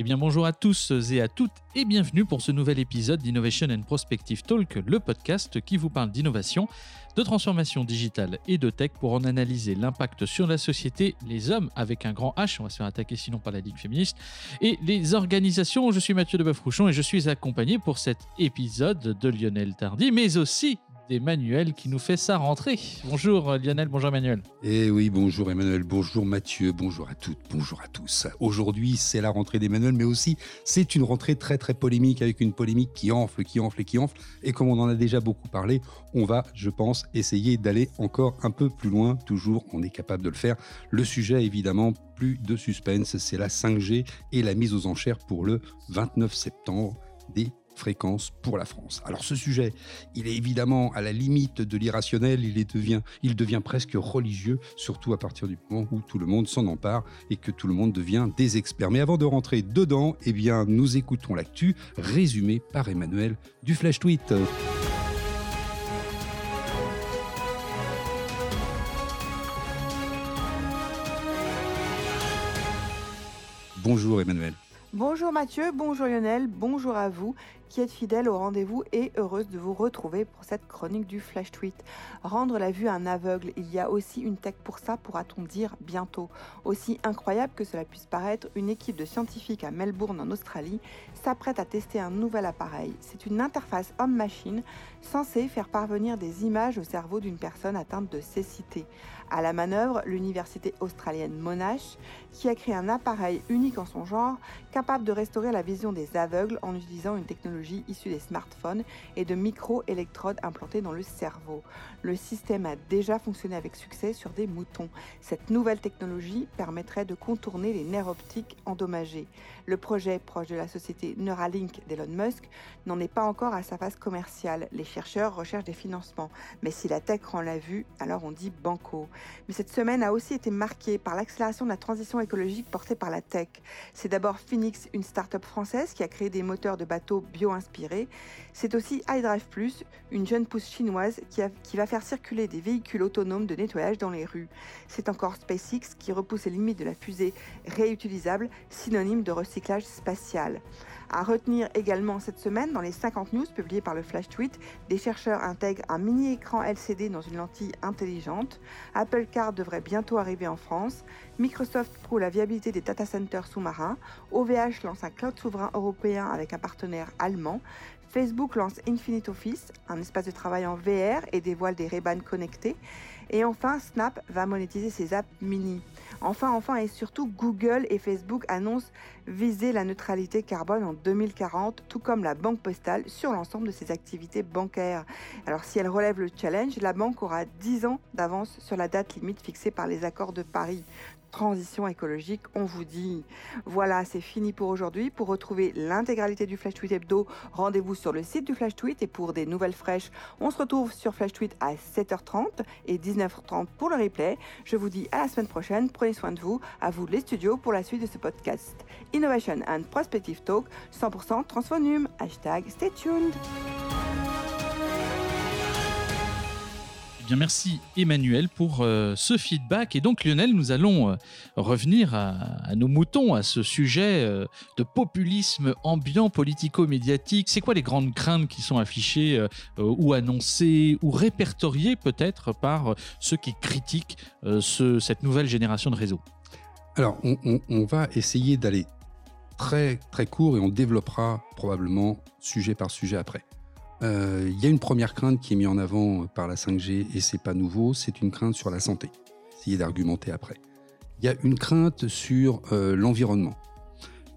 Eh bien bonjour à tous et à toutes et bienvenue pour ce nouvel épisode d'Innovation and Prospective Talk, le podcast qui vous parle d'innovation, de transformation digitale et de tech pour en analyser l'impact sur la société, les hommes avec un grand H, on va se faire attaquer sinon par la Ligue féministe, et les organisations. Je suis Mathieu de et je suis accompagné pour cet épisode de Lionel Tardy, mais aussi d'Emmanuel qui nous fait sa rentrée. Bonjour Lionel, bonjour Emmanuel. Eh oui, bonjour Emmanuel, bonjour Mathieu, bonjour à toutes, bonjour à tous. Aujourd'hui, c'est la rentrée d'Emmanuel, mais aussi c'est une rentrée très très polémique avec une polémique qui enfle, qui enfle et qui enfle. Et comme on en a déjà beaucoup parlé, on va, je pense, essayer d'aller encore un peu plus loin. Toujours, on est capable de le faire. Le sujet, évidemment, plus de suspense, c'est la 5G et la mise aux enchères pour le 29 septembre des fréquence pour la France. Alors ce sujet, il est évidemment à la limite de l'irrationnel, il, devient, il devient presque religieux, surtout à partir du moment où tout le monde s'en empare et que tout le monde devient des experts. Mais avant de rentrer dedans, eh bien, nous écoutons l'actu résumé par Emmanuel du Flash Tweet. Bonjour Emmanuel. Bonjour Mathieu, bonjour Lionel, bonjour à vous qui êtes fidèles au rendez-vous et heureuse de vous retrouver pour cette chronique du Flash Tweet. Rendre la vue un aveugle, il y a aussi une tech pour ça, pourra-t-on dire bientôt. Aussi incroyable que cela puisse paraître, une équipe de scientifiques à Melbourne en Australie s'apprête à tester un nouvel appareil. C'est une interface homme-machine censée faire parvenir des images au cerveau d'une personne atteinte de cécité. À la manœuvre, l'université australienne Monash, qui a créé un appareil unique en son genre, capable de restaurer la vision des aveugles en utilisant une technologie issue des smartphones et de micro-électrodes implantées dans le cerveau. Le système a déjà fonctionné avec succès sur des moutons. Cette nouvelle technologie permettrait de contourner les nerfs optiques endommagés. Le projet proche de la société Neuralink d'Elon Musk n'en est pas encore à sa phase commerciale. Les chercheurs recherchent des financements. Mais si la tech rend la vue, alors on dit banco. Mais cette semaine a aussi été marquée par l'accélération de la transition écologique portée par la tech. C'est d'abord Phoenix, une start-up française qui a créé des moteurs de bateaux bio-inspirés. C'est aussi iDrive Plus, une jeune pousse chinoise qui, va faire circuler des véhicules autonomes de nettoyage dans les rues. C'est encore SpaceX qui repousse les limites de la fusée réutilisable, synonyme de recyclage spatial. À retenir également cette semaine, dans les 50 news publiées par le Flash Tweet, des chercheurs intègrent un mini-écran LCD dans une lentille intelligente. Apple Car devrait bientôt arriver en France. Microsoft prouve la viabilité des data centers sous-marins. OVH lance un cloud souverain européen avec un partenaire allemand. Facebook lance Infinite Office, un espace de travail en VR et dévoile des ray connectés. Et enfin, Snap va monétiser ses apps mini. Enfin, enfin et surtout, Google et Facebook annoncent viser la neutralité carbone en 2040, tout comme la banque postale sur l'ensemble de ses activités bancaires. Alors si elle relève le challenge, la banque aura 10 ans d'avance sur la date limite fixée par les accords de Paris transition écologique, on vous dit. Voilà, c'est fini pour aujourd'hui. Pour retrouver l'intégralité du Flash Tweet Hebdo, rendez-vous sur le site du Flash Tweet et pour des nouvelles fraîches, on se retrouve sur Flash Tweet à 7h30 et 19h30 pour le replay. Je vous dis à la semaine prochaine. Prenez soin de vous. À vous les studios pour la suite de ce podcast. Innovation and Prospective Talk 100% Transphonum. Hashtag stay tuned. Merci Emmanuel pour euh, ce feedback. Et donc Lionel, nous allons euh, revenir à, nos moutons, à ce sujet euh, de populisme ambiant politico-médiatique. C'est quoi les grandes craintes qui sont affichées ou annoncées ou répertoriées peut-être par ceux qui critiquent cette nouvelle génération de réseaux? Alors, on, on va essayer d'aller très très court et on développera probablement sujet par sujet après. Euh, il y a une première crainte qui est mise en avant par la 5G et c'est pas nouveau, c'est une crainte sur la santé. Essayez d'argumenter après. Il y a une crainte sur euh, l'environnement.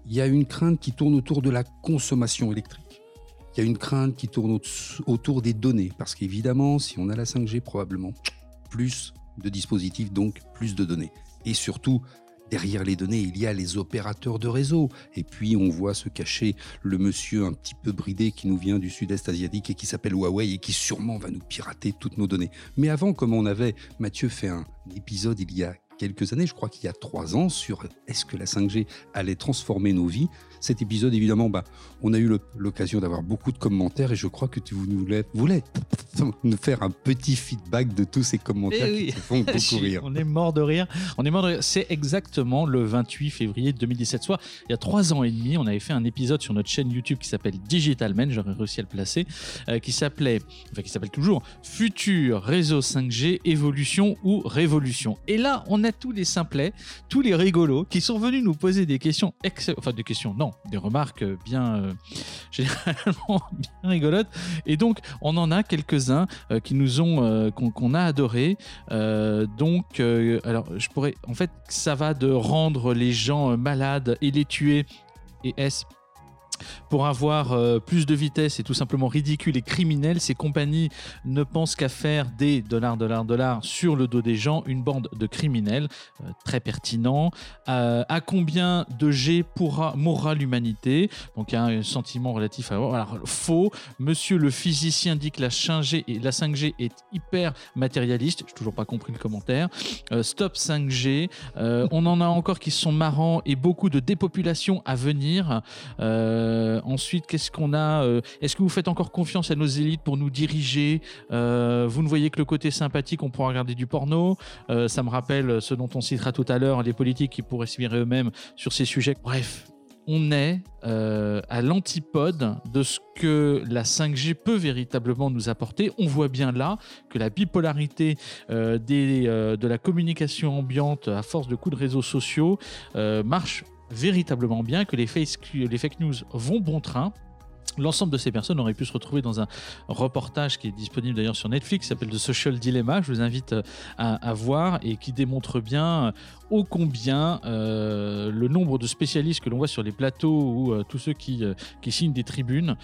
Il y a une crainte qui tourne autour de la consommation électrique. Il y a une crainte qui tourne autour des données parce qu'évidemment, si on a la 5G, probablement plus de dispositifs, donc plus de données. Et surtout, Derrière les données, il y a les opérateurs de réseau. Et puis, on voit se cacher le monsieur un petit peu bridé qui nous vient du sud-est asiatique et qui s'appelle Huawei et qui sûrement va nous pirater toutes nos données. Mais avant, comme on avait, Mathieu, fait un épisode il y a quelques années, je crois qu'il y a trois ans, sur est-ce que la 5G allait transformer nos vies. Cet épisode, évidemment, bah, on a eu l'occasion d'avoir beaucoup de commentaires et je crois que tu voulais, voulais nous faire un petit feedback de tous ces commentaires eh qui font beaucoup rire. On est mort de rire. On est mort de rire. C'est exactement le 28 février 2017, soit il y a trois ans et demi, on avait fait un épisode sur notre chaîne YouTube qui s'appelle Digital Man, j'aurais réussi à le placer, euh, qui s'appelait, enfin qui s'appelle toujours Futur réseau 5G, évolution ou révolution. Et là, on a tous les simplets, tous les rigolos qui sont venus nous poser des questions, enfin des questions, non, des remarques bien euh, généralement bien rigolotes. Et donc, on en a quelques-uns euh, qui nous ont, euh, qu'on a adoré. donc, alors, je pourrais, en fait, ça va de rendre les gens malades et les tuer. Et est pour avoir euh, plus de vitesse et tout simplement ridicule et criminel, ces compagnies ne pensent qu'à faire des dollars, dollars, dollars sur le dos des gens, une bande de criminels, euh, très pertinent. Euh, à combien de G pourra, mourra l'humanité? Donc il y a un sentiment relatif à... Alors, faux, monsieur le physicien dit que la 5G, la 5G est hyper matérialiste, je n'ai toujours pas compris le commentaire. stop 5G, on en a encore qui sont marrants et beaucoup de dépopulation à venir. Euh, ensuite, qu'est-ce qu'on a euh, Est-ce que vous faites encore confiance à nos élites pour nous diriger euh, Vous ne voyez que le côté sympathique, on pourra regarder du porno. ça me rappelle ce dont on citera tout à l'heure, les politiques qui pourraient se virer eux-mêmes sur ces sujets. Bref, on est à l'antipode de ce que la 5G peut véritablement nous apporter. On voit bien là que la bipolarité de la communication ambiante à force de coups de réseaux sociaux marche véritablement bien, que les, fake news vont bon train. L'ensemble de ces personnes auraient pu se retrouver dans un reportage qui est disponible d'ailleurs sur Netflix, qui s'appelle The Social Dilemma, je vous invite à, à, voir, et qui démontre bien ô combien euh, le nombre de spécialistes que l'on voit sur les plateaux ou euh, tous ceux qui, euh, qui, signent des tribunes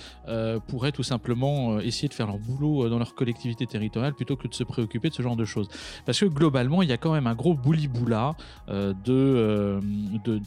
pourraient tout simplement essayer de faire leur boulot dans leur collectivité territoriale plutôt que de se préoccuper de ce genre de choses. Parce que globalement, il y a quand même un gros bouli-boula de,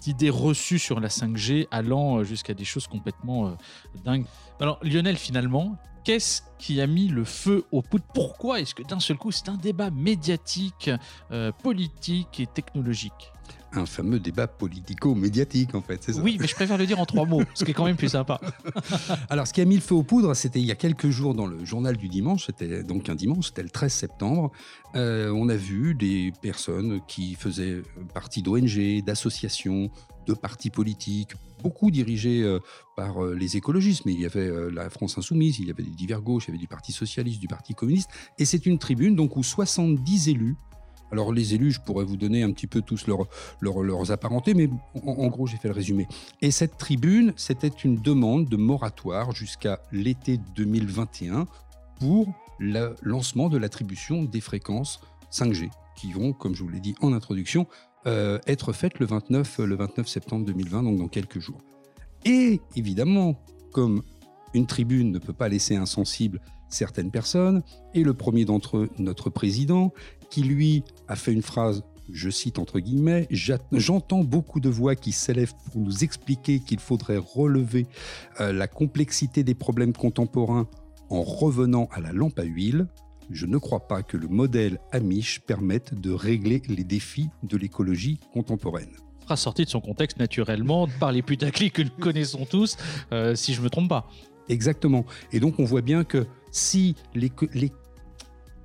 d'idées reçues sur la 5G allant jusqu'à des choses complètement dingues. Alors Lionel, finalement, Qu'est-ce qui a mis le feu aux poudres Pourquoi est-ce que d'un seul coup c'est un débat médiatique, euh, politique et technologique? Un fameux débat politico-médiatique, en fait, c'est ça Oui, mais je préfère le dire en trois mots, ce qui est quand même plus sympa. Alors, ce qui a mis le feu aux poudres, c'était il y a quelques jours dans le journal du dimanche, c'était donc un dimanche, c'était le 13 septembre. Euh, on a vu des personnes qui faisaient partie d'ONG, d'associations, de partis politiques, beaucoup dirigés euh, par euh, les écologistes, mais il y avait euh, la France Insoumise, il y avait des divers gauches, il y avait du Parti Socialiste, du Parti Communiste, et c'est une tribune donc où 70 élus alors les élus, je pourrais vous donner un petit peu tous leurs, apparentés, mais en, gros j'ai fait le résumé. Et cette tribune, c'était une demande de moratoire jusqu'à l'été 2021 pour le lancement de l'attribution des fréquences 5G, qui vont, comme je vous l'ai dit en introduction, euh, être faite le 29, le 29 septembre 2020, donc dans quelques jours. Et évidemment, comme une tribune ne peut pas laisser insensible certaines personnes, et le premier d'entre eux, notre président, qui lui a fait une phrase, je cite entre guillemets, j'entends beaucoup de voix qui s'élèvent pour nous expliquer qu'il faudrait relever euh, la complexité des problèmes contemporains en revenant à la lampe à huile je ne crois pas que le modèle Amish permette de régler les défis de l'écologie contemporaine. Sera sorti de son contexte naturellement par les putaclics que nous connaissons tous, euh, si je ne me trompe pas. Exactement. Et donc on voit bien que si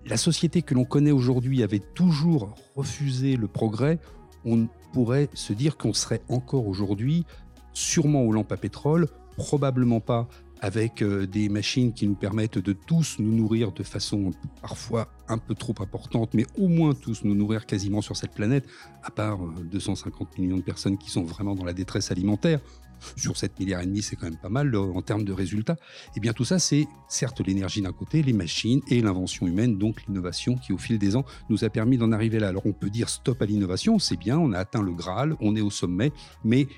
la société que l'on connaît aujourd'hui avait toujours refusé le progrès, on pourrait se dire qu'on serait encore aujourd'hui sûrement aux lampes à pétrole, probablement pas avec euh, des machines qui nous permettent de tous nous nourrir de façon parfois un peu trop importante, mais au moins tous nous nourrir quasiment sur cette planète, à part 250 euh, millions de personnes qui sont vraiment dans la détresse alimentaire. Sur 7 milliards et demi, c'est quand même pas mal en termes de résultats. Et eh bien tout ça, c'est certes l'énergie d'un côté, les machines et l'invention humaine, donc l'innovation qui au fil des ans nous a permis d'en arriver là. Alors on peut dire stop à l'innovation, c'est bien, on a atteint le Graal, on est au sommet, mais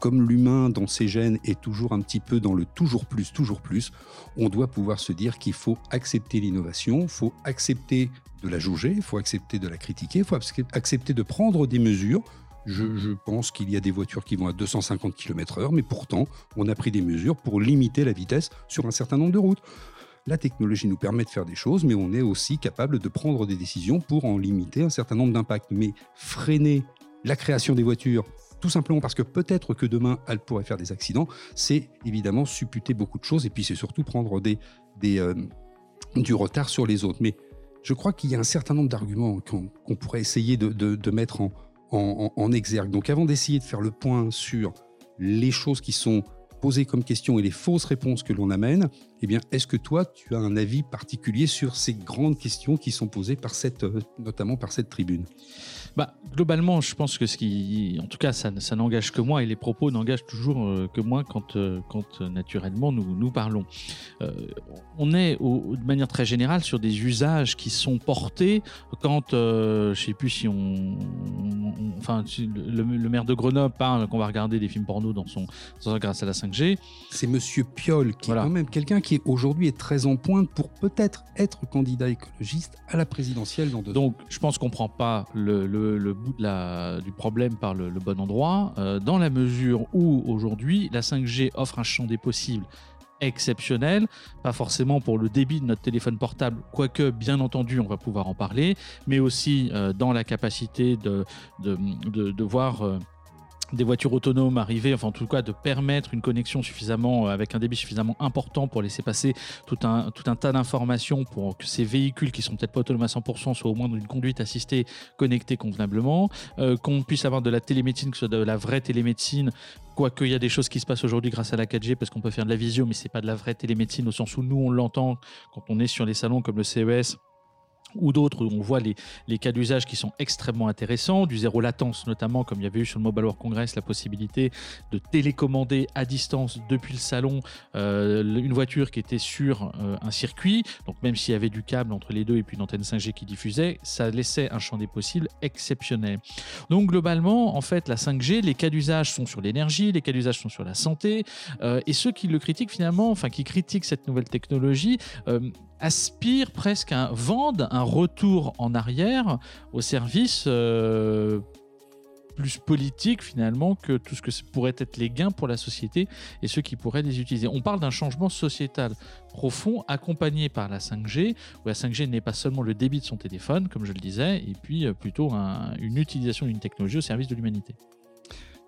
comme l'humain dans ses gènes est toujours un petit peu dans le toujours plus, toujours plus, on doit pouvoir se dire qu'il faut accepter l'innovation, il faut accepter de la juger, il faut accepter de la critiquer, il faut accepter de prendre des mesures. Je, pense qu'il y a des voitures qui vont à 250 km/h, mais pourtant, on a pris des mesures pour limiter la vitesse sur un certain nombre de routes. la technologie nous permet de faire des choses, mais on est aussi capable de prendre des décisions pour en limiter un certain nombre d'impacts. Mais freiner la création des voitures, tout simplement parce que peut-être que demain, elles pourraient faire des accidents, c'est évidemment supputer beaucoup de choses, et puis c'est surtout prendre euh, du retard sur les autres. Mais je crois qu'il y a un certain nombre d'arguments qu'on pourrait essayer de, mettre en, en, exergue. Donc avant d'essayer de faire le point sur les choses qui sont posées comme questions et les fausses réponses que l'on amène, eh bien, est-ce que toi, tu as un avis particulier sur ces grandes questions qui sont posées par cette, euh, notamment par cette tribune? Bah, globalement, je pense que ce qui, en tout cas, ça, ça n'engage que moi et les propos n'engagent toujours euh, que moi quand, euh, quand naturellement nous, nous parlons. on est de manière très générale sur des usages qui sont portés quand, je sais plus si on, enfin, le, maire de Grenoble parle qu'on va regarder des films porno dans son, grâce à la 5G. C'est Monsieur Piolle qui est quand même quelqu'un qui aujourd'hui est très en pointe pour peut-être être candidat écologiste à la présidentielle dans deux Donc, je pense qu'on ne prend pas le, bout de la, du problème par le, bon endroit, euh, dans la mesure où aujourd'hui, la 5G offre un champ des possibles exceptionnel, pas forcément pour le débit de notre téléphone portable, quoique bien entendu on va pouvoir en parler, mais aussi euh, dans la capacité de, voir... Euh, des voitures autonomes arriver, enfin en tout cas de permettre une connexion suffisamment euh, avec un débit suffisamment important pour laisser passer tout un, tout un tas d'informations pour que ces véhicules qui sont peut-être pas autonomes à 100% soient au moins dans une conduite assistée connectée convenablement, euh, qu'on puisse avoir de la télémédecine, que ce soit de la vraie télémédecine, quoique il y a des choses qui se passent aujourd'hui grâce à la 4G parce qu'on peut faire de la visio, mais c'est pas de la vraie télémédecine au sens où nous on l'entend quand on est sur les salons comme le CES ou d'autres où on voit les, cas d'usage qui sont extrêmement intéressants, du zéro latence notamment, comme il y avait eu sur le Mobile World Congress, la possibilité de télécommander à distance depuis le salon euh, une voiture qui était sur euh, un circuit, donc même s'il y avait du câble entre les deux et puis une antenne 5G qui diffusait, ça laissait un champ des possibles exceptionnel. Donc globalement, en fait, la 5G, les cas d'usage sont sur l'énergie, les cas d'usage sont sur la santé, euh, et ceux qui le critiquent finalement, enfin qui critiquent cette nouvelle technologie, aspirent presque à vendre un retour en arrière au service euh, plus politique finalement que tout ce que pourrait être les gains pour la société et ceux qui pourraient les utiliser. On parle d'un changement sociétal profond accompagné par la 5G, où la 5G n'est pas seulement le débit de son téléphone, comme je le disais, et puis euh, plutôt une utilisation d'une technologie au service de l'humanité.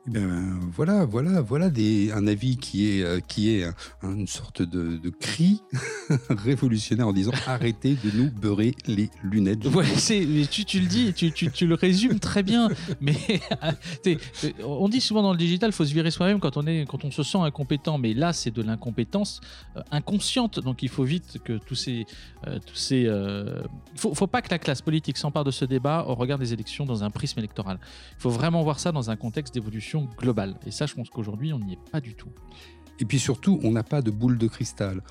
Eh ben, voilà, voilà, voilà un avis qui est, euh, qui est une sorte de, cri révolutionnaire en disant arrêtez de nous beurrer les lunettes. Tu, le dis, tu, le résumes très bien, mais on dit souvent dans le digital, faut se virer soi-même quand on quand on se sent incompétent, mais là c'est de l'incompétence euh, inconsciente, donc il faut vite que tous ces, euh, tous ces, faut, faut pas que la classe politique s'empare de ce débat au regard des élections dans un prisme électoral. Il faut vraiment voir ça dans un contexte d'évolution globale. Et ça, je pense qu'aujourd'hui, on n'y est pas du tout. Et puis surtout, on n'a pas de boule de cristal.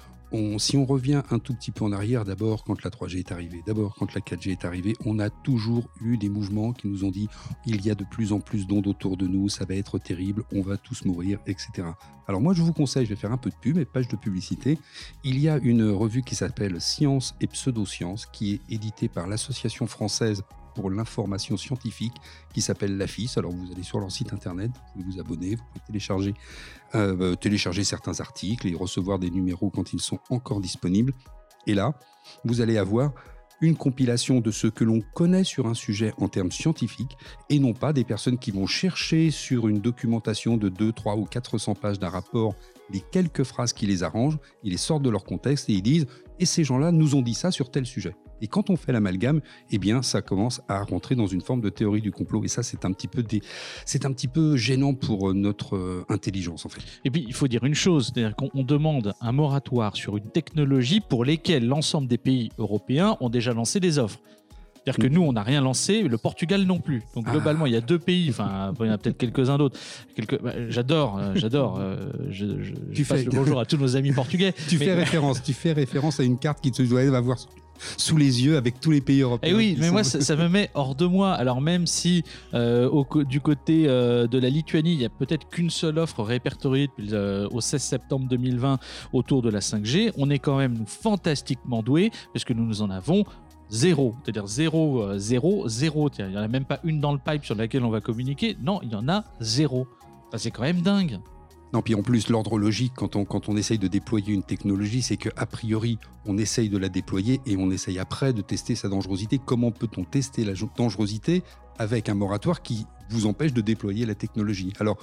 Si on revient un tout petit peu en arrière, d'abord quand la 3G est arrivée, d'abord quand la 4G est arrivée, on a toujours eu des mouvements qui nous ont dit il y a de plus en plus d'ondes autour de nous, ça va être terrible, on va tous mourir, etc. Alors moi je vous conseille, je vais faire un peu de pub et page de publicité. Il y a une revue qui s'appelle Science et Pseudosciences qui est éditée par l'Association française pour l'information scientifique qui s'appelle l'AFIS. Alors vous allez sur leur site internet, vous pouvez vous abonner, vous pouvez télécharger, euh, euh, télécharger certains articles et recevoir des numéros quand ils sont encore disponibles. Et là, vous allez avoir une compilation de ce que l'on connaît sur un sujet en termes scientifiques et non pas des personnes qui vont chercher sur une documentation de 2, 3 ou 400 pages d'un rapport les quelques phrases qui les arrangent, ils les sortent de leur contexte et ils disent et ces gens-là nous ont dit ça sur tel sujet. Et quand on fait l'amalgame, eh bien, ça commence à rentrer dans une forme de théorie du complot. Et ça, c'est un petit peu un petit peu gênant pour euh, notre euh, intelligence, en fait. Et puis, il faut dire une chose, c'est-à-dire qu'on demande un moratoire sur une technologie pour lesquelles l'ensemble des pays européens ont déjà lancé des offres. C'est-à-dire que mm. nous, on n'a rien lancé, le Portugal non plus. Donc ah. globalement, il y a deux pays, enfin, il y en a peut-être quelques-uns d'autres. Quelques... Bah, j'adore, euh, j'adore. je, tu passe fais... le bonjour à tous nos amis portugais. tu fais référence, tu fais référence à une carte qui te doit avoir sous les yeux avec tous les pays européens. Et eh oui, mais moi, ça, me met hors de moi. Alors même si euh, du côté euh, de la Lituanie, il n'y a peut-être qu'une seule offre répertoriée depuis, euh, au 16 septembre 2020 autour de la 5G, on est quand même fantastiquement doué parce que nous nous en avons zéro, c'est-à-dire zéro, zéro, zéro. Il n'y en a même pas une dans le pipe sur laquelle on va communiquer. Non, il y en a zéro. c'est quand même dingue. Non, puis en plus, l'ordre logique, quand on, quand on essaye de déployer une technologie, c'est qu'a priori, on essaye de la déployer et on essaye après de tester sa dangerosité. Comment peut-on tester la dangerosité avec un moratoire qui vous empêche de déployer la technologie? Alors,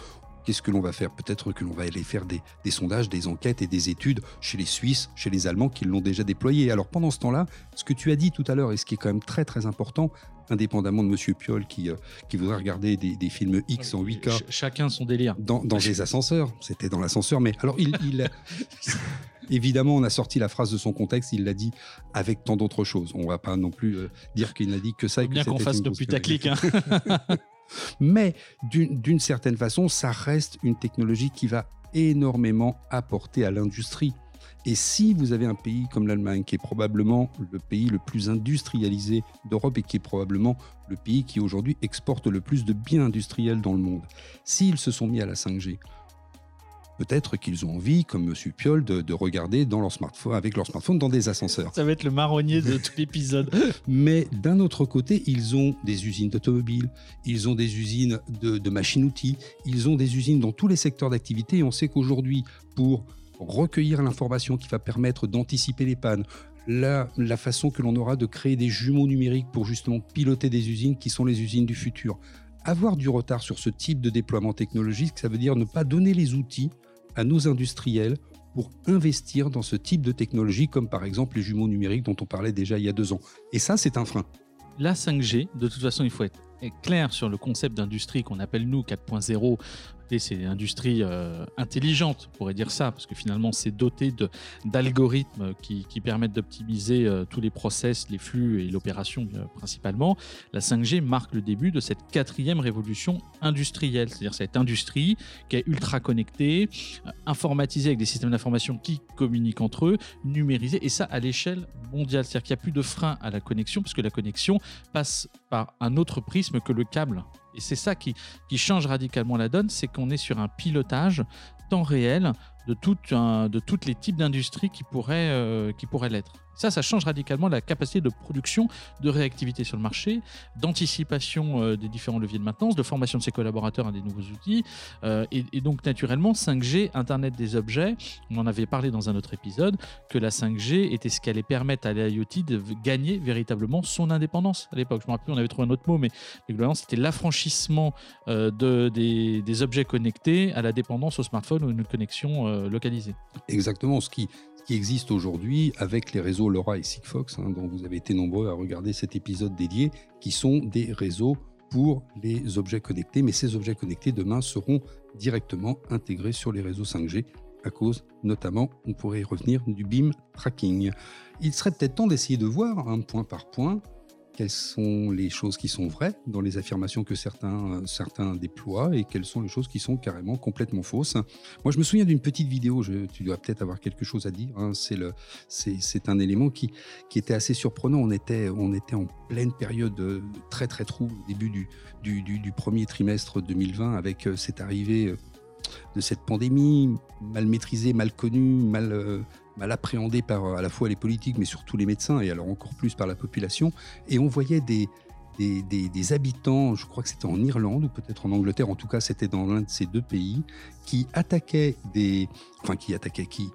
qu'est-ce que l'on va faire? Peut-être que l'on va aller faire des, des, sondages, des enquêtes et des études chez les Suisses, chez les Allemands qui l'ont déjà déployé. Alors pendant ce temps-là, ce que tu as dit tout à l'heure et ce qui est quand même très très important, indépendamment de Monsieur Piolle qui, euh, qui voudrait regarder des, des, films X en 8K. Ch chacun son délire. Dans, dans des ascenseurs. C'était dans l'ascenseur. Mais alors, il. il Évidemment, on a sorti la phrase de son contexte, il l'a dit avec tant d'autres choses. On va pas non plus euh, dire qu'il n'a dit que ça. Et bien qu'on fasse nos putaclic. Hein. Mais d'une certaine façon, ça reste une technologie qui va énormément apporter à l'industrie. Et si vous avez un pays comme l'Allemagne, qui est probablement le pays le plus industrialisé d'Europe et qui est probablement le pays qui aujourd'hui exporte le plus de biens industriels dans le monde, s'ils se sont mis à la 5G, peut-être qu'ils ont envie, comme M. Piolle, de, de, regarder dans leur smartphone, avec leur smartphone dans des ascenseurs. Ça va être le marronnier de tout l'épisode. Mais d'un autre côté, ils ont des usines d'automobiles, ils ont des usines de, de machines-outils, ils ont des usines dans tous les secteurs d'activité. Et on sait qu'aujourd'hui, pour recueillir l'information qui va permettre d'anticiper les pannes, la, la, façon que l'on aura de créer des jumeaux numériques pour justement piloter des usines qui sont les usines du futur. Avoir du retard sur ce type de déploiement technologique, ça veut dire ne pas donner les outils à nos industriels pour investir dans ce type de technologie, comme par exemple les jumeaux numériques dont on parlait déjà il y a deux ans. Et ça, c'est un frein. La 5G, de toute façon, il faut être clair sur le concept d'industrie qu'on appelle nous 4.0 c'est une industrie euh, intelligente, on pourrait dire ça, parce que finalement c'est doté d'algorithmes qui, permettent d'optimiser euh, tous les process, les flux et l'opération euh, principalement. La 5G marque le début de cette quatrième révolution industrielle, c'est-à-dire cette industrie qui est ultra connectée, informatisée avec des systèmes d'information qui communiquent entre eux, numérisée, et ça à l'échelle mondiale. C'est-à-dire qu'il n'y a plus de frein à la connexion, parce que la connexion passe par un autre prisme que le câble. Et c'est ça qui, change radicalement la donne, c'est qu'on est sur un pilotage temps réel de, tout les types d'industries qui pourraient, euh, qui pourraient l'être. Ça, ça change radicalement la capacité de production, de réactivité sur le marché, d'anticipation euh, des différents leviers de maintenance, de formation de ses collaborateurs à des nouveaux outils. Euh, et, donc, naturellement, 5G, Internet des objets, on en avait parlé dans un autre épisode, que la 5G était ce qui allait permettre à l'IoT de gagner véritablement son indépendance à l'époque. Je me rappelle, on avait trouvé un autre mot, mais globalement, c'était l'affranchissement euh, de, des, objets connectés à la dépendance au smartphone ou une connexion localisée. Exactement, ce qui, qui aujourd'hui avec les réseaux LoRa et Sigfox, hein, dont vous avez été nombreux à regarder cet épisode dédié, qui sont des réseaux pour les objets connectés. Mais ces objets connectés, demain, seront directement intégrés sur les réseaux 5G à cause, notamment, on pourrait y revenir, du beam tracking. Il serait peut-être temps d'essayer de voir, un point par point, quelles sont les choses qui sont vraies dans les affirmations que certains, certains déploient et quelles sont les choses qui sont carrément complètement fausses. Moi, je me souviens d'une petite vidéo, tu dois peut-être avoir quelque chose à dire, hein, c'est un élément qui, qui était assez surprenant. On était, on était en pleine période très très trouble au début du, du, du, du premier trimestre 2020 avec cette arrivée de cette pandémie mal maîtrisée, mal connue, mal, euh, mal appréhendée par à la fois les politiques, mais surtout les médecins, et alors encore plus par la population. Et on voyait des habitants, je crois que c'était en Irlande ou peut-être en Angleterre, en tout cas c'était dans l'un de ces deux pays, qui attaquaient des... Enfin, qui attaquaient, qui,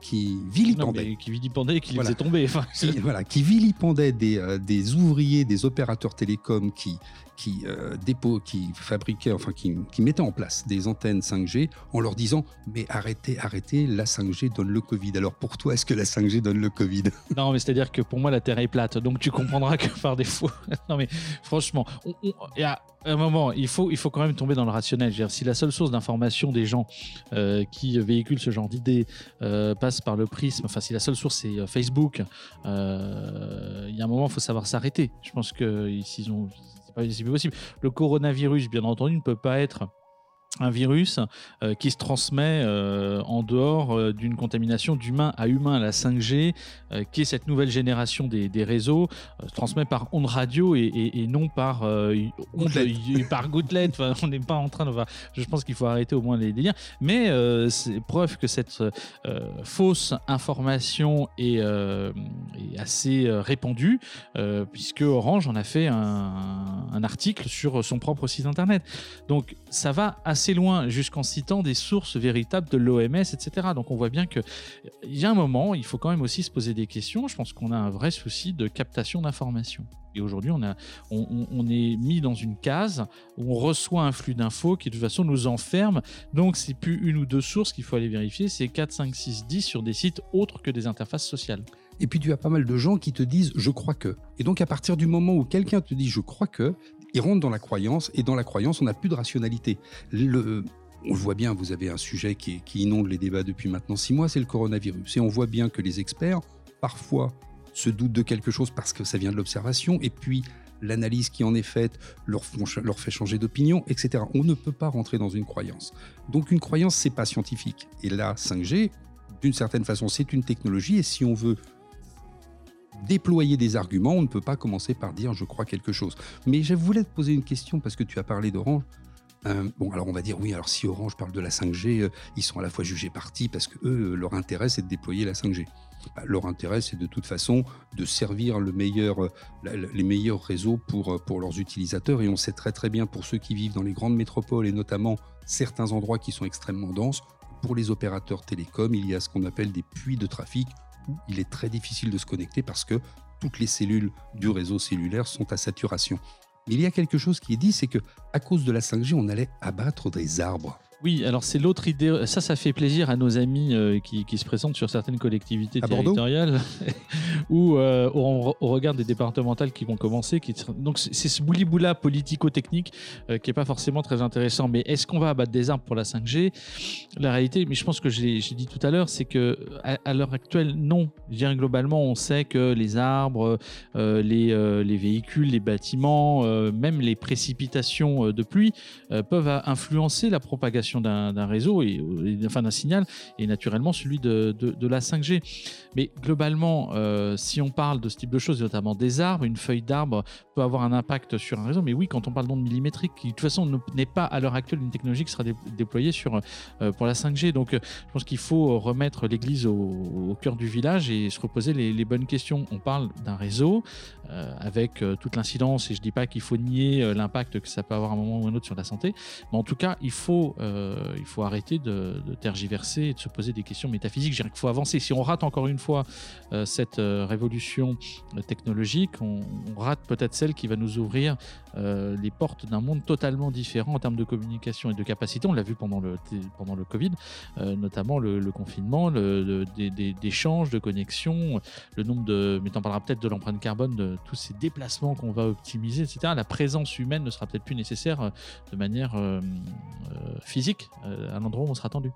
qui vilipendaient. Non, qui vilipendaient et qui voilà. les faisaient tomber. Enfin, qui, voilà, qui vilipendaient des, euh, des ouvriers, des opérateurs télécoms qui, qui, euh, dépôt, qui fabriquaient, enfin qui, qui, mettaient en place des antennes 5G en leur disant mais arrêtez, arrêtez, la 5G donne le Covid. Alors pour toi, est-ce que la 5G donne le Covid? Non, mais c'est-à-dire que pour moi, la Terre est plate. Donc tu comprendras que par défaut. non, mais franchement, on, on, y a un moment, il faut, quand même tomber dans le rationnel. Dire, si la seule source d'information des gens euh, qui véhiculent ce genre d'idées euh, passe par le prisme, enfin, si la seule source c'est Facebook, euh, il y a un moment, il faut savoir s'arrêter. Je pense que s'ils c'est pas possible. Le coronavirus, bien entendu, ne peut pas être un virus euh, qui se transmet euh, en dehors euh, d'une contamination d'humain à humain, la 5G, euh, qui est cette nouvelle génération des, des réseaux, se transmet par onde radio et, et, et non par onde, par gouttelette. Enfin, on n'est pas en train de. Enfin, je pense qu'il faut arrêter au moins les délires. Mais c'est preuve que cette fausse information est, est assez répandue, puisque Orange en a fait un, un article sur son propre site internet. Donc ça va assez assez loin, jusqu'en citant des sources véritables de l'OMS, etc. Donc on voit bien qu'il y a un moment, il faut quand même aussi se poser des questions. Je pense qu'on a un vrai souci de captation d'informations. Et aujourd'hui, on, on, on, est mis dans une case où on reçoit un flux d'infos qui de toute façon nous enferme. Donc c'est plus une ou deux sources qu'il faut aller vérifier, c'est 4, 5, 6, 10 sur des sites autres que des interfaces sociales. Et puis tu as pas mal de gens qui te disent je crois que. Et donc à partir du moment où quelqu'un te dit je crois que, il rentre dans la croyance et dans la croyance on n'a plus de rationalité. On le voit bien, vous avez un sujet qui, qui inonde les débats depuis maintenant six mois, c'est le coronavirus. Et on voit bien que les experts, parfois, se doutent de quelque chose parce que ça vient de l'observation, et puis l'analyse qui en est faite leur, leur fait changer d'opinion, etc. On ne peut pas rentrer dans une croyance. Donc une croyance, c'est pas scientifique. Et là, 5G, d'une certaine façon, c'est une technologie, et si on veut déployer des arguments, on ne peut pas commencer par dire je crois quelque chose. Mais je voulais te poser une question parce que tu as parlé d'Orange. Euh, bon, alors on va dire oui, alors si Orange parle de la 5G, euh, ils sont à la fois jugés partis parce que eux, euh, leur intérêt, c'est de déployer la 5G. Bah, leur intérêt, c'est de toute façon de servir meilleur, les meilleurs réseaux pour, pour leurs utilisateurs. Et on sait très très bien pour ceux qui vivent dans les grandes métropoles et notamment certains endroits qui sont extrêmement denses, pour les opérateurs télécoms, il y a ce qu'on appelle des puits de trafic il est très difficile de se connecter parce que toutes les cellules du réseau cellulaire sont à saturation. Mais il y a quelque chose qui est dit, c'est que à cause de la 5G, on allait abattre des arbres. Oui, alors c'est l'autre idée. Ça, ça fait plaisir à nos amis euh, qui, se présentent sur certaines collectivités territoriales ou euh, au, regard des départementales qui vont commencer. Qui... Donc c'est ce bouli-boula politico-technique euh, qui n'est pas forcément très intéressant. Mais est-ce qu'on va abattre des arbres pour la 5G La réalité, mais je pense que j'ai dit tout à l'heure, c'est que à, l'heure actuelle, non. Je dirais, globalement, on sait que les arbres, les, les, véhicules, les bâtiments, même les précipitations de pluie peuvent influencer la propagation d'un réseau, et, enfin d'un signal, et naturellement celui de, la 5G. Mais globalement, euh, si on parle de ce type de choses, notamment des arbres, une feuille d'arbre peut avoir un impact sur un réseau. Mais oui, quand on parle d'ondes millimétriques, qui de toute façon n'est pas à l'heure actuelle une technologie qui sera déployée sur, euh, pour la 5G. Donc je pense qu'il faut remettre l'église au, cœur du village et se reposer les, bonnes questions. On parle d'un réseau euh, avec toute l'incidence, et je dis pas qu'il faut nier l'impact que ça peut avoir à un moment ou un autre sur la santé, mais en tout cas, il faut euh, il faut arrêter de, tergiverser et de se poser des questions métaphysiques. Je dirais qu'il faut avancer. Si on rate encore une fois euh, cette euh, révolution technologique, on, rate peut-être celle qui va nous ouvrir les portes d'un monde totalement différent en termes de communication et de capacité. On l'a vu pendant le, Covid, notamment le, confinement, le, échanges, de connexions, le nombre de. Mais en parleras peut-être de l'empreinte carbone, de tous ces déplacements qu'on va optimiser, etc. La présence humaine ne sera peut-être plus nécessaire de manière physique euh, à l'endroit où on sera attendu.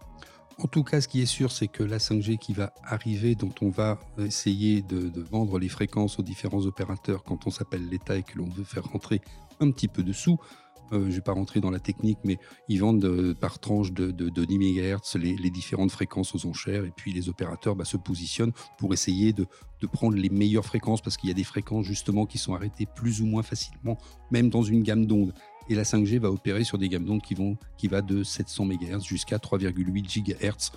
En tout cas, ce qui est sûr, c'est que la 5G qui va arriver, dont on va essayer de, vendre les fréquences aux différents opérateurs quand on s'appelle l'État et que l'on veut faire rentrer un petit peu de sous, euh, je ne vais pas rentrer dans la technique, mais ils vendent euh, par tranche de, 10 MHz les, différentes fréquences aux enchères, et puis les opérateurs bah, se positionnent pour essayer de, prendre les meilleures fréquences, parce qu'il y a des fréquences justement qui sont arrêtées plus ou moins facilement, même dans une gamme d'ondes. Et la 5G va opérer sur des gammes d'ondes qui, vont, qui va de 700 MHz jusqu'à 3,8 GHz,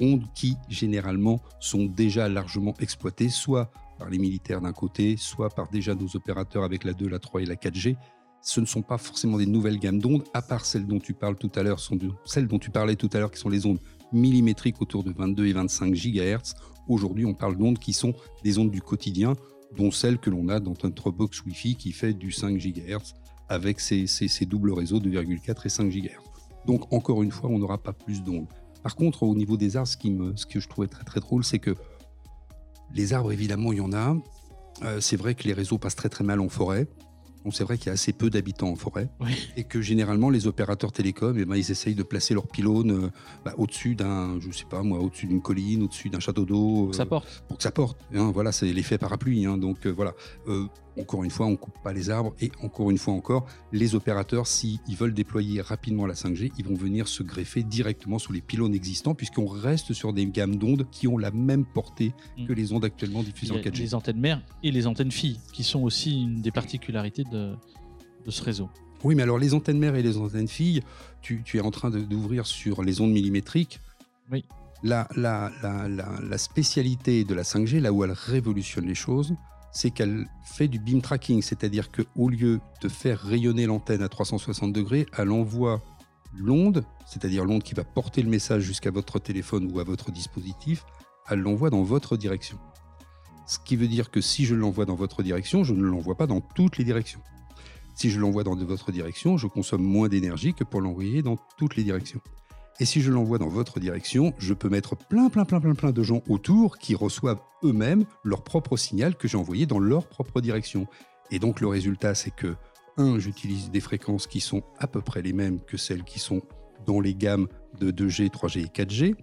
ondes qui généralement sont déjà largement exploitées, soit par les militaires d'un côté, soit par déjà nos opérateurs avec la 2, la 3 et la 4G. Ce ne sont pas forcément des nouvelles gammes d'ondes, à part celles dont tu parles tout à l'heure, celles dont tu parlais tout à l'heure, qui sont les ondes millimétriques autour de 22 et 25 GHz. Aujourd'hui, on parle d'ondes qui sont des ondes du quotidien, dont celles que l'on a dans notre box Wi-Fi qui fait du 5 GHz avec ces, doubles réseaux de 2,4 et 5 GHz. Donc encore une fois, on n'aura pas plus d'ondes. Par contre, au niveau des arbres, ce, qui me, ce que je trouvais très très drôle, c'est que les arbres, évidemment, il y en a. Euh, c'est vrai que les réseaux passent très très mal en forêt. Donc c'est vrai qu'il y a assez peu d'habitants en forêt et que généralement les opérateurs télécoms, eh ben, ils essayent de placer leurs pylônes euh, bah, au-dessus d'un, je sais pas moi, au-dessus d'une colline, au-dessus d'un château d'eau. Pour que ça porte. Pour que ça porte. Hein, voilà, c'est l'effet parapluie. Hein, donc euh, voilà. Encore une fois, on coupe pas les arbres et encore une fois encore, les opérateurs, s'ils veulent déployer rapidement la 5G, ils vont venir se greffer directement sous les pylônes existants puisqu'on reste sur des gammes d'ondes qui ont la même portée mm. que les ondes actuellement diffusées en 4G. Les antennes mères et les antennes filles qui sont aussi une des particularités de, ce réseau. Oui, mais alors les antennes mères et les antennes filles, tu, es en train d'ouvrir sur les ondes millimétriques. Oui. La, la, la, spécialité de la 5G, là où elle révolutionne les choses, c'est qu'elle fait du beam tracking, c'est-à-dire qu'au lieu de faire rayonner l'antenne à 360 degrés, elle envoie l'onde, c'est-à-dire l'onde qui va porter le message jusqu'à votre téléphone ou à votre dispositif, elle l'envoie dans votre direction. Ce qui veut dire que si je l'envoie dans votre direction, je ne l'envoie pas dans toutes les directions. Si je l'envoie dans votre direction, je consomme moins d'énergie que pour l'envoyer dans toutes les directions. Et si je l'envoie dans votre direction, je peux mettre plein, plein, plein, plein, plein de gens autour qui reçoivent eux-mêmes leur propre signal que j'ai envoyé dans leur propre direction. Et donc le résultat, c'est que, un, j'utilise des fréquences qui sont à peu près les mêmes que celles qui sont dans les gammes de 2G, 3G et 4G.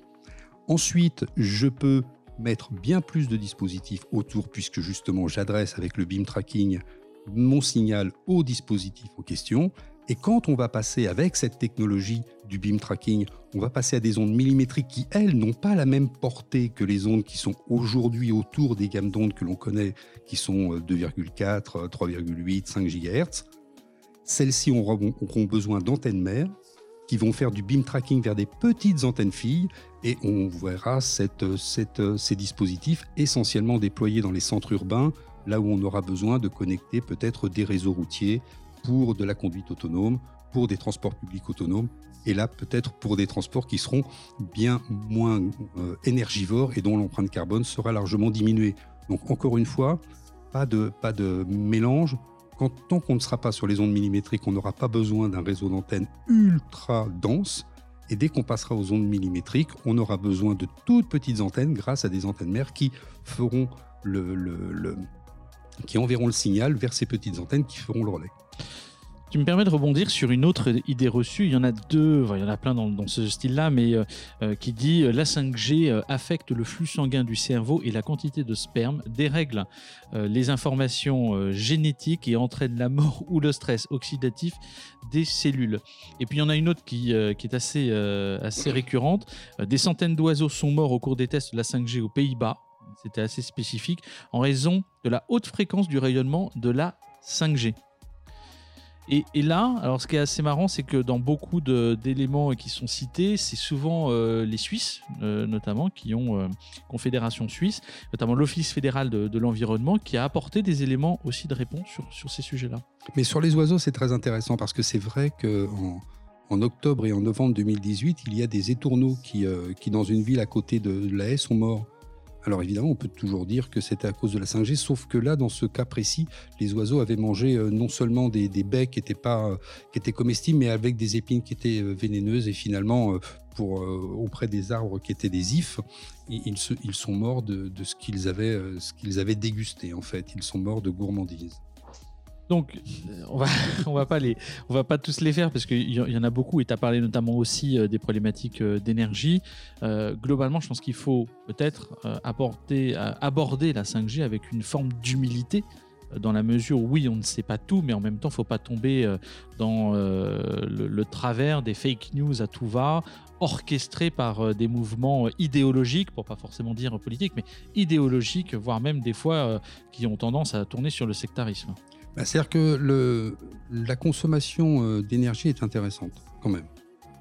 Ensuite, je peux mettre bien plus de dispositifs autour puisque justement j'adresse avec le beam tracking mon signal au dispositif en question. Et quand on va passer avec cette technologie du beam tracking, on va passer à des ondes millimétriques qui, elles, n'ont pas la même portée que les ondes qui sont aujourd'hui autour des gammes d'ondes que l'on connaît, qui sont 2,4, 3,8, 5 GHz. Celles-ci auront, besoin d'antennes mères qui vont faire du beam tracking vers des petites antennes filles et on verra ces dispositifs essentiellement déployés dans les centres urbains, là où on aura besoin de connecter peut-être des réseaux routiers pour de la conduite autonome, pour des transports publics autonomes, et là peut-être pour des transports qui seront bien moins euh, énergivores et dont l'empreinte carbone sera largement diminuée. Donc encore une fois, pas de, pas de mélange. Quand, tant qu'on ne sera pas sur les ondes millimétriques, on n'aura pas besoin d'un réseau d'antennes ultra dense. Et dès qu'on passera aux ondes millimétriques, on aura besoin de toutes petites antennes grâce à des antennes mères qui feront le, le qui enverront le signal vers ces petites antennes qui feront le relais. Tu me permets de rebondir sur une autre idée reçue. Il y en a deux, il y en a plein dans, ce style-là, mais euh, euh, qui dit euh, la 5G affecte le flux sanguin du cerveau et la quantité de sperme, dérègle les informations génétiques et entraîne la mort ou le stress oxydatif des cellules. Et puis il y en a une autre qui, est assez récurrente. Des centaines d'oiseaux sont morts au cours des tests de la 5G aux Pays-Bas. C'était assez spécifique en raison de la haute fréquence du rayonnement de la 5G. Et, là, alors ce qui est assez marrant, c'est que dans beaucoup d'éléments qui sont cités, c'est souvent euh, les Suisses, euh, notamment, qui ont euh, Confédération suisse, notamment l'Office fédéral de, l'environnement, qui a apporté des éléments aussi de réponse sur, sur ces sujets-là. Mais sur les oiseaux, c'est très intéressant parce que c'est vrai qu'en en, octobre et en novembre 2018, il y a des étourneaux qui, qui dans une ville à côté de la haie, sont morts alors évidemment, on peut toujours dire que c'était à cause de la 5G, sauf que là, dans ce cas précis, les oiseaux avaient mangé euh, non seulement des, baies qui étaient, pas, euh, qui étaient comestibles, mais avec des épines qui étaient euh, vénéneuses. Et finalement, pour, auprès des arbres qui étaient des ifs, ils, ils sont morts de, de ce qu'ils avaient, ce qu'ils avaient dégusté, en fait. Ils sont morts de gourmandise. Donc, euh, on va, va pas tous les faire parce qu'il y en a beaucoup. Et tu as parlé notamment aussi euh, des problématiques euh, d'énergie. globalement, je pense qu'il faut peut-être aborder la 5G avec une forme d'humilité dans la mesure où oui, on ne sait pas tout, mais en même temps, il ne faut pas tomber dans le, travers des fake news à tout va, orchestrés par des mouvements idéologiques, pour pas forcément dire politiques, mais idéologiques, voire même des fois qui ont tendance à tourner sur le sectarisme. Bah, c'est-à-dire que la consommation euh, d'énergie est intéressante quand même.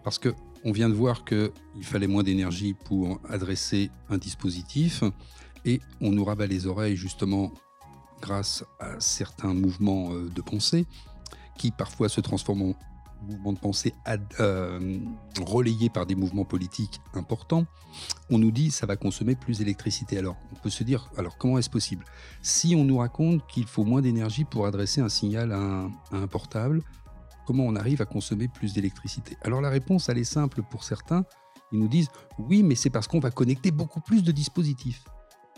Parce qu'on vient de voir qu'il fallait moins d'énergie pour adresser un dispositif et on nous rabat les oreilles justement grâce à certains mouvements euh, de pensée qui parfois se transforment en mouvements de pensée euh, relayés par des mouvements politiques importants, on nous dit ça va consommer plus d'électricité. Alors, on peut se dire, alors comment est-ce possible? Si on nous raconte qu'il faut moins d'énergie pour adresser un signal à un, portable, comment on arrive à consommer plus d'électricité? Alors la réponse, elle est simple pour certains. Ils nous disent, oui, mais c'est parce qu'on va connecter beaucoup plus de dispositifs.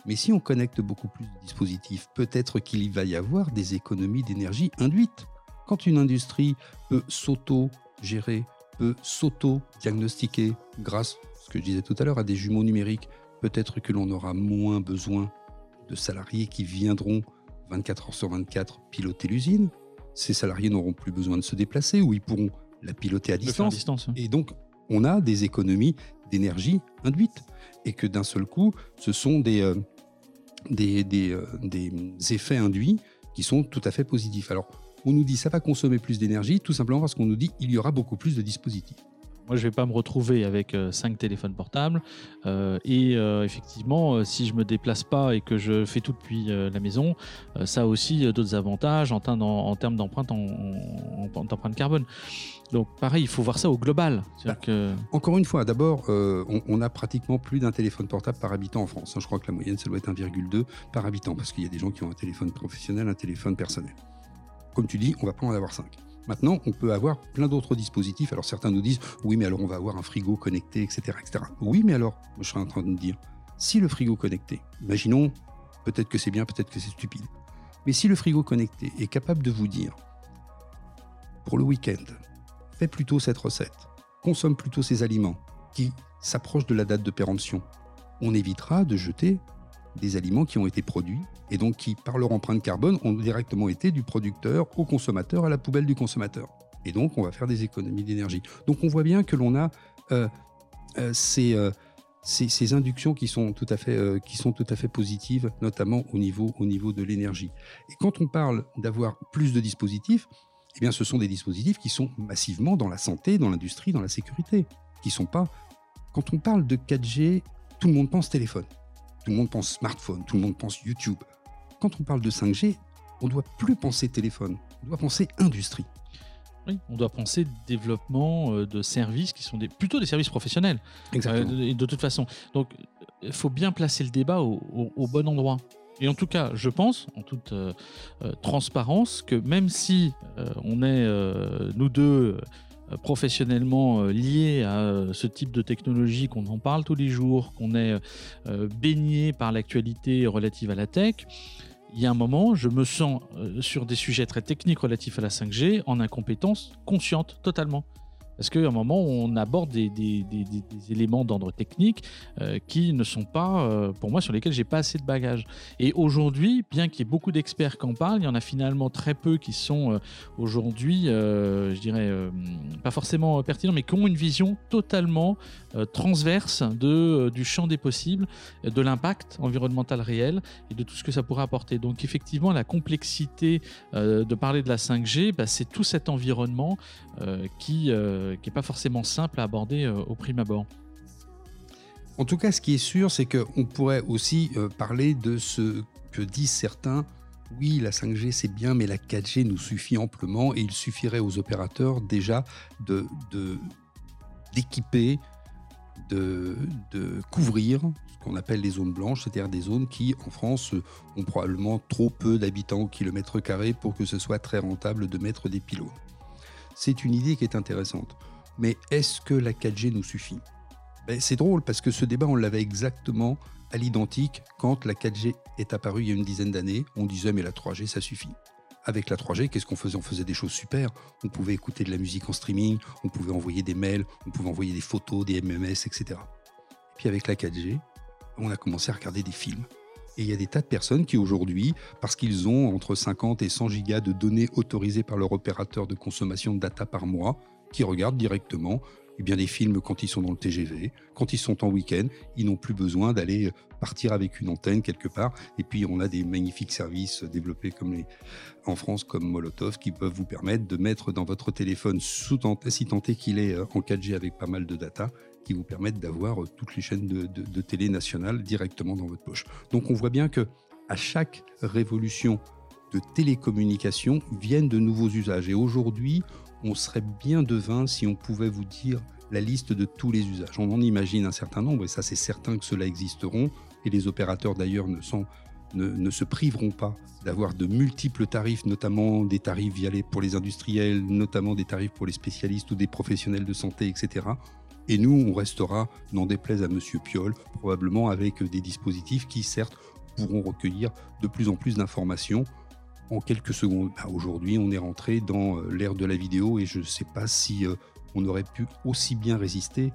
Mais si on connecte beaucoup plus de dispositifs, peut-être qu'il va y avoir des économies d'énergie induites. Quand une industrie peut s'auto-gérer, peut s'auto-diagnostiquer grâce, ce que je disais tout à l'heure, à des jumeaux numériques, peut-être que l'on aura moins besoin de salariés qui viendront 24 heures sur 24 piloter l'usine. Ces salariés n'auront plus besoin de se déplacer ou ils pourront la piloter à distance. Et donc, on a des économies d'énergie induites. Et que d'un seul coup, ce sont des, euh, des, des, euh, des effets induits qui sont tout à fait positifs. Alors, on nous dit ça va consommer plus d'énergie, tout simplement parce qu'on nous dit il y aura beaucoup plus de dispositifs. Moi, je vais pas me retrouver avec euh, cinq téléphones portables. Euh, et euh, effectivement, si je me déplace pas et que je fais tout depuis la maison, ça a aussi d'autres avantages en, en, termes d'empreinte en, en, carbone. Donc, pareil, il faut voir ça au global. Bah, encore une fois, d'abord, on, a pratiquement plus d'un téléphone portable par habitant en France. Hein. Je crois que la moyenne, ça doit être 1,2 par habitant, parce qu'il y a des gens qui ont un téléphone professionnel, un téléphone personnel. Comme tu dis, on va pas en avoir 5. Maintenant, on peut avoir plein d'autres dispositifs. Alors certains nous disent, oui, mais alors on va avoir un frigo connecté, etc. etc. Oui, mais alors, je serais en train de dire, si le frigo connecté, imaginons, peut-être que c'est bien, peut-être que c'est stupide, mais si le frigo connecté est capable de vous dire, pour le week-end, fais plutôt cette recette, consomme plutôt ces aliments qui s'approchent de la date de péremption, on évitera de jeter des aliments qui ont été produits et donc qui, par leur empreinte carbone, ont directement été du producteur au consommateur à la poubelle du consommateur. Et donc, on va faire des économies d'énergie. Donc, on voit bien que l'on a euh, euh, euh, ces, ces, inductions qui sont tout à fait, qui sont tout à fait positives, notamment au niveau, au niveau de l'énergie. Et quand on parle d'avoir plus de dispositifs, eh bien, ce sont des dispositifs qui sont massivement dans la santé, dans l'industrie, dans la sécurité, qui sont pas. Quand on parle de 4G, tout le monde pense téléphone. Tout le monde pense smartphone, tout le monde pense YouTube. Quand on parle de 5G, on ne doit plus penser téléphone, on doit penser industrie. Oui, on doit penser développement euh, de services qui sont des, plutôt des services professionnels. Exactement. Euh, de toute façon. Donc, il faut bien placer le débat au, bon endroit. Et en tout cas, je pense, en toute euh, transparence, que même si on est, nous deux, professionnellement euh, lié à euh, ce type de technologie, qu'on en parle tous les jours, qu'on est baigné par l'actualité relative à la tech, il y a un moment, je me sens sur des sujets très techniques relatifs à la 5G en incompétence consciente totalement. Parce qu'à un moment, on aborde des, éléments d'ordre technique euh, qui ne sont pas, euh, pour moi, sur lesquels j'ai pas assez de bagages. Et aujourd'hui, bien qu'il y ait beaucoup d'experts qui en parlent, il y en a finalement très peu qui sont euh, aujourd'hui, je dirais, pas forcément pertinents, mais qui ont une vision totalement transverse de, du champ des possibles, de l'impact environnemental réel et de tout ce que ça pourrait apporter. Donc effectivement, la complexité de parler de la 5G, bah, c'est tout cet environnement qui euh, qui n'est pas forcément simple à aborder euh, au prime abord. En tout cas, ce qui est sûr, c'est qu'on pourrait aussi euh, parler de ce que disent certains. Oui, la 5G c'est bien, mais la 4G nous suffit amplement et il suffirait aux opérateurs déjà de, d'équiper, de, de, couvrir ce qu'on appelle les zones blanches, c'est-à-dire des zones qui, en France, ont probablement trop peu d'habitants au kilomètre carré pour que ce soit très rentable de mettre des pylônes c'est une idée qui est intéressante. Mais est-ce que la 4G nous suffit? Ben, C'est drôle parce que ce débat, on l'avait exactement à l'identique quand la 4G est apparue il y a une dizaine d'années. On disait mais la 3G, ça suffit. Avec la 3G, qu'est-ce qu'on faisait? On faisait des choses super. On pouvait écouter de la musique en streaming, on pouvait envoyer des mails, on pouvait envoyer des photos, des MMS, etc. Et puis avec la 4G, on a commencé à regarder des films. Et il y a des tas de personnes qui aujourd'hui, parce qu'ils ont entre 50 et 100 gigas de données autorisées par leur opérateur de consommation de data par mois, qui regardent directement eh bien, des films quand ils sont dans le TGV, quand ils sont en week-end, ils n'ont plus besoin d'aller partir avec une antenne quelque part. Et puis on a des magnifiques services développés comme les, en France comme Molotov qui peuvent vous permettre de mettre dans votre téléphone, sous si tant est qu'il est euh, en 4G avec pas mal de data, qui vous permettent d'avoir euh, toutes les chaînes de, télé nationales directement dans votre poche. Donc on voit bien que à chaque révolution de télécommunication viennent de nouveaux usages. Et aujourd'hui, on serait bien devin si on pouvait vous dire la liste de tous les usages. On en imagine un certain nombre, et ça c'est certain que cela existeront, et les opérateurs d'ailleurs ne, se priveront pas d'avoir de multiples tarifs, notamment des tarifs via pour les industriels, notamment des tarifs pour les spécialistes ou des professionnels de santé, etc. Et nous, on restera, n'en déplaise à Monsieur Piolle, probablement avec des dispositifs qui, certes, pourront recueillir de plus en plus d'informations en quelques secondes. Bah, aujourd'hui, on est rentré dans euh, l'ère de la vidéo et je ne sais pas si euh, on aurait pu aussi bien résister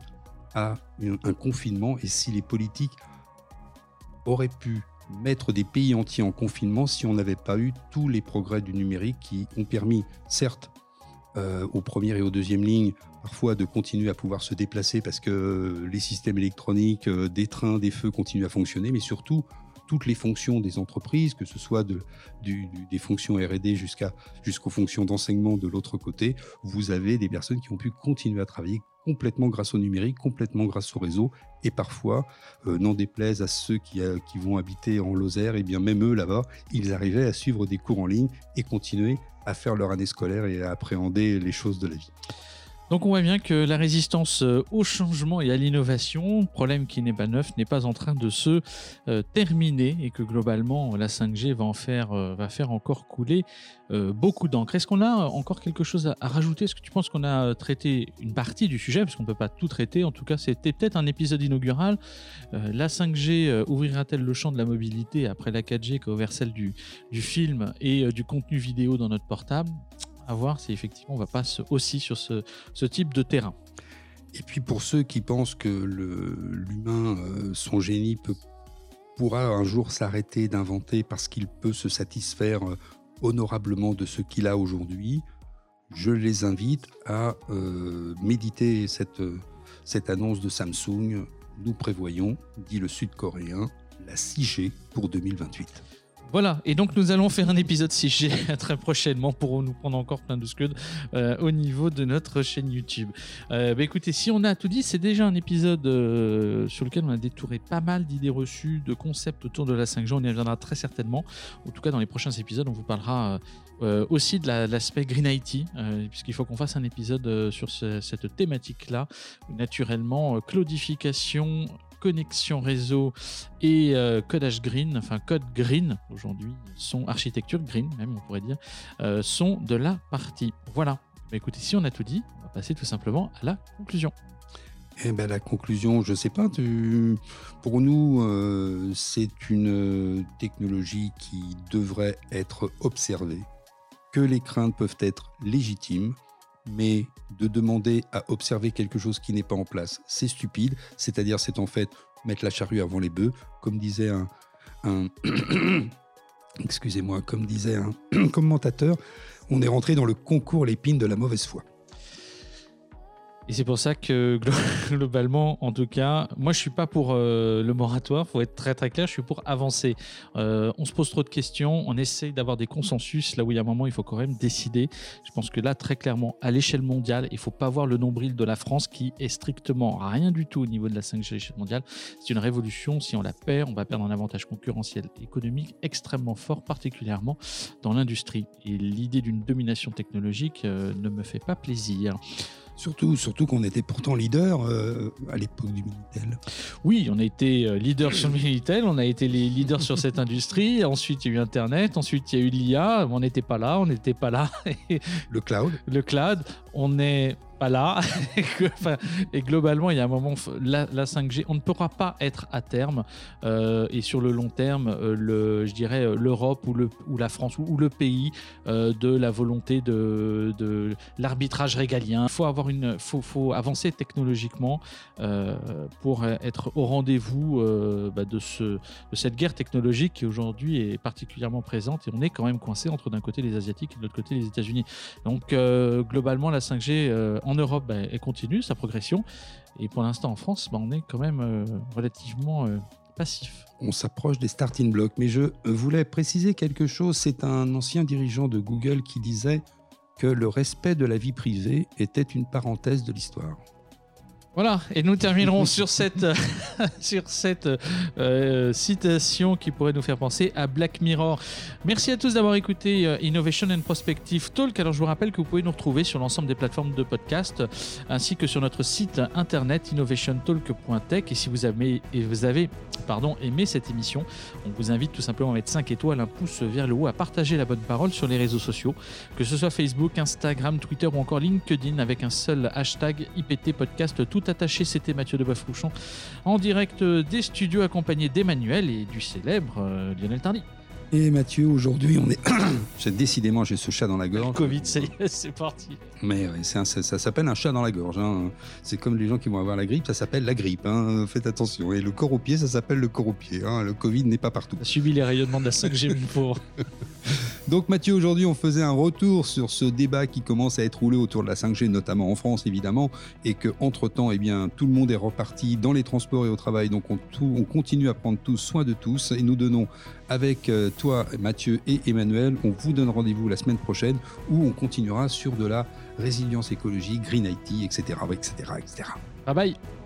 à un confinement et si les politiques auraient pu mettre des pays entiers en confinement si on n'avait pas eu tous les progrès du numérique qui ont permis, certes, euh, aux premières et aux deuxièmes lignes, parfois de continuer à pouvoir se déplacer parce que les systèmes électroniques, euh, des trains, des feux continuent à fonctionner, mais surtout toutes les fonctions des entreprises, que ce soit de, des fonctions R&D jusqu'aux fonctions d'enseignement de l'autre côté, vous avez des personnes qui ont pu continuer à travailler complètement grâce au numérique, complètement grâce au réseau, et parfois, euh, n'en déplaise à ceux qui, euh, qui, vont habiter en Lozère, et bien même eux là-bas, ils arrivaient à suivre des cours en ligne et continuer à faire leur année scolaire et à appréhender les choses de la vie. Donc on voit bien que la résistance euh, au changement et à l'innovation, problème qui n'est pas neuf, n'est pas en train de se euh, terminer et que globalement la 5G va en faire, euh, va faire encore couler beaucoup d'encre. Est-ce qu'on a encore quelque chose à, rajouter? Est-ce que tu penses qu'on a traité une partie du sujet? Parce qu'on ne peut pas tout traiter. En tout cas, c'était peut-être un épisode inaugural. la 5G ouvrira-t-elle le champ de la mobilité après la 4G qui a ouvert celle du, du film et du contenu vidéo dans notre portable? Voir si effectivement on va pas aussi sur ce, type de terrain. Et puis pour ceux qui pensent que l'humain, euh, son génie pourra un jour s'arrêter d'inventer parce qu'il peut se satisfaire euh, honorablement de ce qu'il a aujourd'hui, je les invite à euh, méditer cette, cette annonce de Samsung. Nous prévoyons, dit le Sud-Coréen, la 6G pour 2028. Voilà, et donc nous allons faire un épisode 6G très prochainement pour nous prendre encore plein de scuds euh, au niveau de notre chaîne YouTube. Euh, bah écoutez, si on a tout dit, c'est déjà un épisode euh, sur lequel on a détouré pas mal d'idées reçues, de concepts autour de la 5G. On y reviendra très certainement. En tout cas, dans les prochains épisodes, on vous parlera aussi de l'aspect Green IT, puisqu'il faut qu'on fasse un épisode sur cette thématique-là. Naturellement, claudification connexion réseau et euh, codage green, enfin code green aujourd'hui, sont architecture green même on pourrait dire, euh, sont de la partie. Voilà. Bah, écoutez, si on a tout dit, on va passer tout simplement à la conclusion. Eh ben, la conclusion, je ne sais pas. Pour nous, euh, c'est une technologie qui devrait être observée, que les craintes peuvent être légitimes, mais de demander à observer quelque chose qui n'est pas en place, c'est stupide. C'est-à-dire, c'est en fait mettre la charrue avant les bœufs, comme disait un, un excusez-moi, comme disait un commentateur, on est rentré dans le concours l'épine de la mauvaise foi. Et c'est pour ça que globalement, en tout cas, moi je suis pas pour euh, le moratoire, faut être très très clair, je suis pour avancer. Euh, on se pose trop de questions, on essaye d'avoir des consensus, là où il y a un moment il faut quand même décider. Je pense que là très clairement, à l'échelle mondiale, il faut pas voir le nombril de la France qui est strictement rien du tout au niveau de la 5G à l'échelle mondiale. C'est une révolution, si on la perd, on va perdre un avantage concurrentiel économique extrêmement fort, particulièrement dans l'industrie. Et l'idée d'une domination technologique euh, ne me fait pas plaisir. Surtout, surtout qu'on était pourtant leader euh, à l'époque du Minitel. Oui, on a été euh, leader sur le Minitel, on a été les leaders sur cette industrie. Ensuite, il y a eu Internet, ensuite, il y a eu l'IA. On n'était pas là, on n'était pas là. le cloud. Le cloud. On est là. et globalement, il y a un moment, la, 5G, on ne pourra pas être à terme euh, et sur le long terme, euh, le, je dirais euh, l'Europe ou, le, ou la France ou, le pays de la volonté de, de l'arbitrage régalien. Il faut, avoir une, faut, faut avancer technologiquement pour être au rendez-vous bah, de, ce, de cette guerre technologique qui aujourd'hui est particulièrement présente et on est quand même coincé entre d'un côté les Asiatiques et de l'autre côté les États-Unis. Donc globalement, la 5G en Europe, bah, elle continue sa progression. Et pour l'instant, en France, bah, on est quand même euh, relativement euh, passif. On s'approche des starting blocks. Mais je voulais préciser quelque chose. C'est un ancien dirigeant de Google qui disait que le respect de la vie privée était une parenthèse de l'histoire. Voilà, et nous terminerons sur cette, sur cette euh, citation qui pourrait nous faire penser à Black Mirror. Merci à tous d'avoir écouté euh, Innovation and Prospective Talk. Alors je vous rappelle que vous pouvez nous retrouver sur l'ensemble des plateformes de podcast ainsi que sur notre site internet innovationtalk.tech. Et si vous avez, et vous avez pardon, aimé cette émission, on vous invite tout simplement à mettre 5 étoiles, un pouce vers le haut, à partager la bonne parole sur les réseaux sociaux, que ce soit Facebook, Instagram, Twitter ou encore LinkedIn avec un seul hashtag IPT Podcast tout attaché. C'était Mathieu de Boeuf-Rouchon en direct des studios accompagné d'Emmanuel et du célèbre euh, Lionel Tardy. Et Mathieu, aujourd'hui, on est. Décidément, j'ai ce chat dans la gorge. Covid, c'est parti. Mais ça, s'appelle un chat dans la gorge. Hein. C'est comme les gens qui vont avoir la grippe, ça s'appelle la grippe. Hein. Faites attention. Et le corps au pied, ça s'appelle le corps au pied. Hein. Le Covid n'est pas partout. A subi les rayonnements de la 5G, pauvre. Donc Mathieu, aujourd'hui on faisait un retour sur ce débat qui commence à être roulé autour de la 5G, notamment en France évidemment, et que entre temps, eh bien, tout le monde est reparti dans les transports et au travail. Donc on, on continue à prendre tous soin de tous et nous donnons avec euh, toi Mathieu et Emmanuel, on vous donne rendez-vous la semaine prochaine où on continuera sur de la résilience écologique, green IT, etc., etc., etc. Bye bye